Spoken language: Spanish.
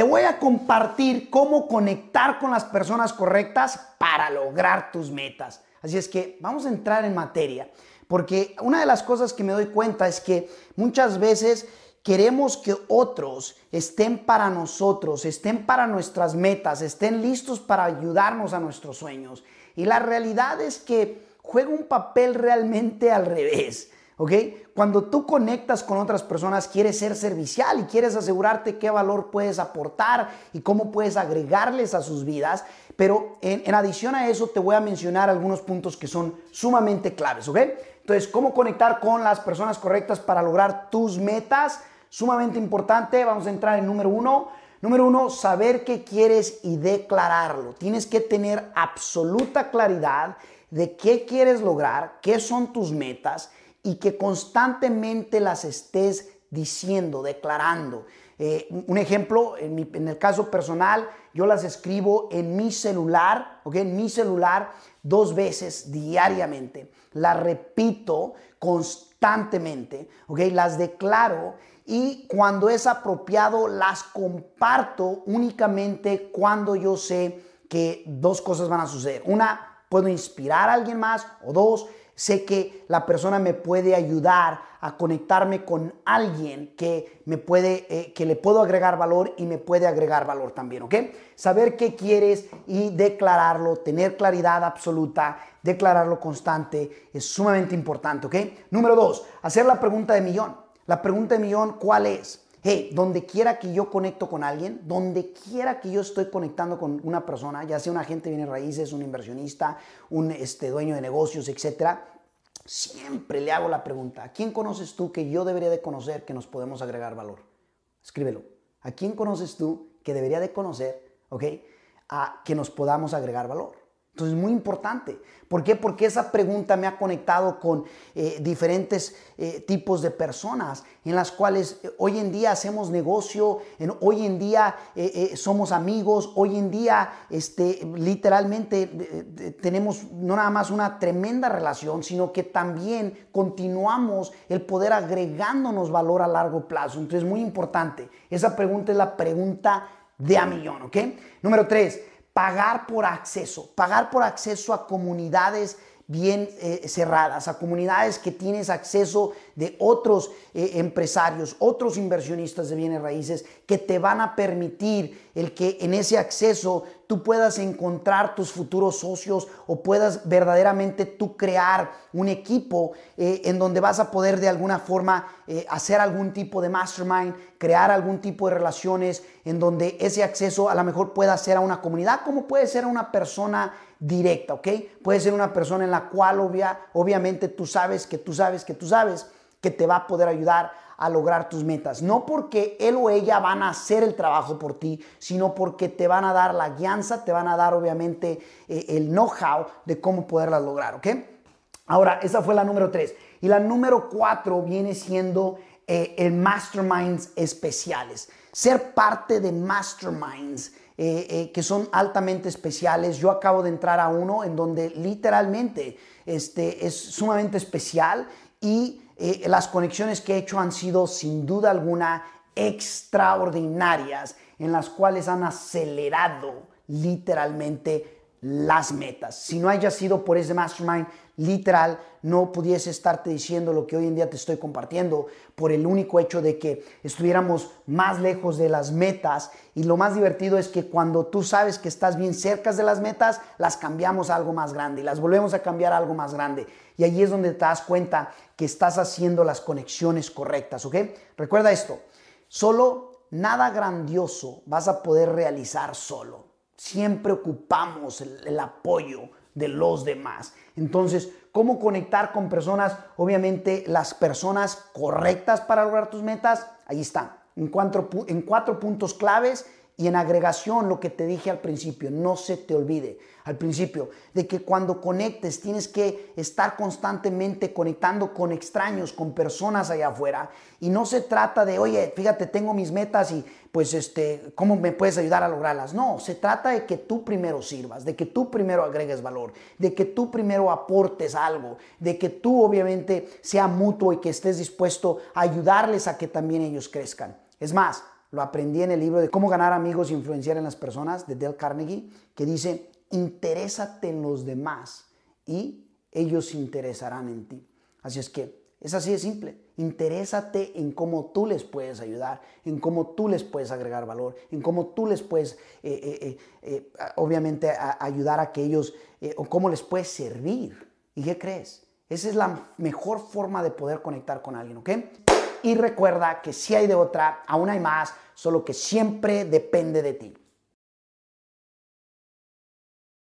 te voy a compartir cómo conectar con las personas correctas para lograr tus metas. Así es que vamos a entrar en materia, porque una de las cosas que me doy cuenta es que muchas veces queremos que otros estén para nosotros, estén para nuestras metas, estén listos para ayudarnos a nuestros sueños. Y la realidad es que juega un papel realmente al revés. ¿Ok? Cuando tú conectas con otras personas, quieres ser servicial y quieres asegurarte qué valor puedes aportar y cómo puedes agregarles a sus vidas. Pero en, adición a eso, te voy a mencionar algunos puntos que son sumamente claves, ¿ok? Entonces, cómo conectar con las personas correctas para lograr tus metas, sumamente importante. Vamos a entrar en número uno. Número uno, saber qué quieres y declararlo. Tienes que tener absoluta claridad de qué quieres lograr, qué son tus metas y que constantemente las estés diciendo, declarando. Eh, un ejemplo, en, el caso personal, yo las escribo en mi celular, ¿ok? En mi celular dos veces diariamente. Las repito constantemente, ¿ok? Las declaro y cuando es apropiado las comparto únicamente cuando yo sé que dos cosas van a suceder. Una, puedo inspirar a alguien más o dos, Sé que la persona me puede ayudar a conectarme con alguien que me puede, eh, que le puedo agregar valor y me puede agregar valor también, ¿ok? Saber qué quieres y declararlo, tener claridad absoluta, declararlo constante es sumamente importante, ¿ok? Número dos, hacer la pregunta de millón. La pregunta de millón, ¿cuál es? Hey, donde quiera que yo conecto con alguien, donde quiera que yo estoy conectando con una persona, ya sea un agente de bienes raíces, un inversionista, un este, dueño de negocios, etcétera, siempre le hago la pregunta, ¿a quién conoces tú que yo debería de conocer que nos podemos agregar valor? Escríbelo. ¿A quién conoces tú que debería de conocer, ok, a que nos podamos agregar valor? Entonces es muy importante. ¿Por qué? Porque esa pregunta me ha conectado con eh, diferentes eh, tipos de personas en las cuales eh, hoy en día hacemos negocio, hoy en día somos amigos, hoy en día este, literalmente tenemos no nada más una tremenda relación, sino que también continuamos el poder agregándonos valor a largo plazo. Entonces es muy importante. Esa pregunta es la pregunta de a millón, ¿ok? Número tres, pagar por acceso, pagar por acceso a comunidades bien eh, cerradas, a comunidades que tienes acceso de otros eh, empresarios, otros inversionistas de bienes raíces que te van a permitir el que en ese acceso tú puedas encontrar tus futuros socios o puedas verdaderamente tú crear un equipo eh, en donde vas a poder de alguna forma hacer algún tipo de mastermind, crear algún tipo de relaciones en donde ese acceso a lo mejor pueda ser a una comunidad como puede ser a una persona directa, ¿ok? Puede ser una persona en la cual obvia, obviamente tú sabes que tú sabes que tú sabes que te va a poder ayudar a lograr tus metas. No porque él o ella van a hacer el trabajo por ti, sino porque te van a dar la guianza, te van a dar obviamente eh, el know-how de cómo poderlas lograr, ¿ok? Ahora, esa fue la número tres. Y la número cuatro viene siendo eh, el masterminds especiales. Ser parte de masterminds eh, eh, que son altamente especiales. Yo acabo de entrar a uno en donde literalmente este, es sumamente especial y eh, las conexiones que he hecho han sido sin duda alguna extraordinarias en las cuales han acelerado literalmente las metas. Si no haya sido por ese mastermind, literal, no pudiese estarte diciendo lo que hoy en día te estoy compartiendo por el único hecho de que estuviéramos más lejos de las metas. Y lo más divertido es que cuando tú sabes que estás bien cerca de las metas, las cambiamos a algo más grande y las volvemos a cambiar a algo más grande. Y ahí es donde te das cuenta que estás haciendo las conexiones correctas, ¿ok? Recuerda esto, solo nada grandioso vas a poder realizar solo siempre ocupamos el, apoyo de los demás. Entonces, ¿cómo conectar con personas? Obviamente, las personas correctas para lograr tus metas, ahí están, en cuatro, en cuatro puntos claves y en agregación lo que te dije al principio, no se te olvide al principio, de que cuando conectes tienes que estar constantemente conectando con extraños, con personas allá afuera. Y no se trata de, oye, fíjate, tengo mis metas y pues este, ¿cómo me puedes ayudar a lograrlas? No, se trata de que tú primero sirvas, de que tú primero agregues valor, de que tú primero aportes algo, de que tú obviamente sea mutuo y que estés dispuesto a ayudarles a que también ellos crezcan. Es más, lo aprendí en el libro de Cómo ganar amigos e influenciar en las personas de Dale Carnegie, que dice, interésate en los demás y ellos se interesarán en ti. Así es que es así de simple. Interésate en cómo tú les puedes ayudar, en cómo tú les puedes agregar valor, en cómo tú les puedes, eh, eh, eh, obviamente, ayudar a que ellos, o cómo les puedes servir. ¿Y qué crees? Esa es la mejor forma de poder conectar con alguien, ¿ok? Y recuerda que si hay de otra, aún hay más, solo que siempre depende de ti.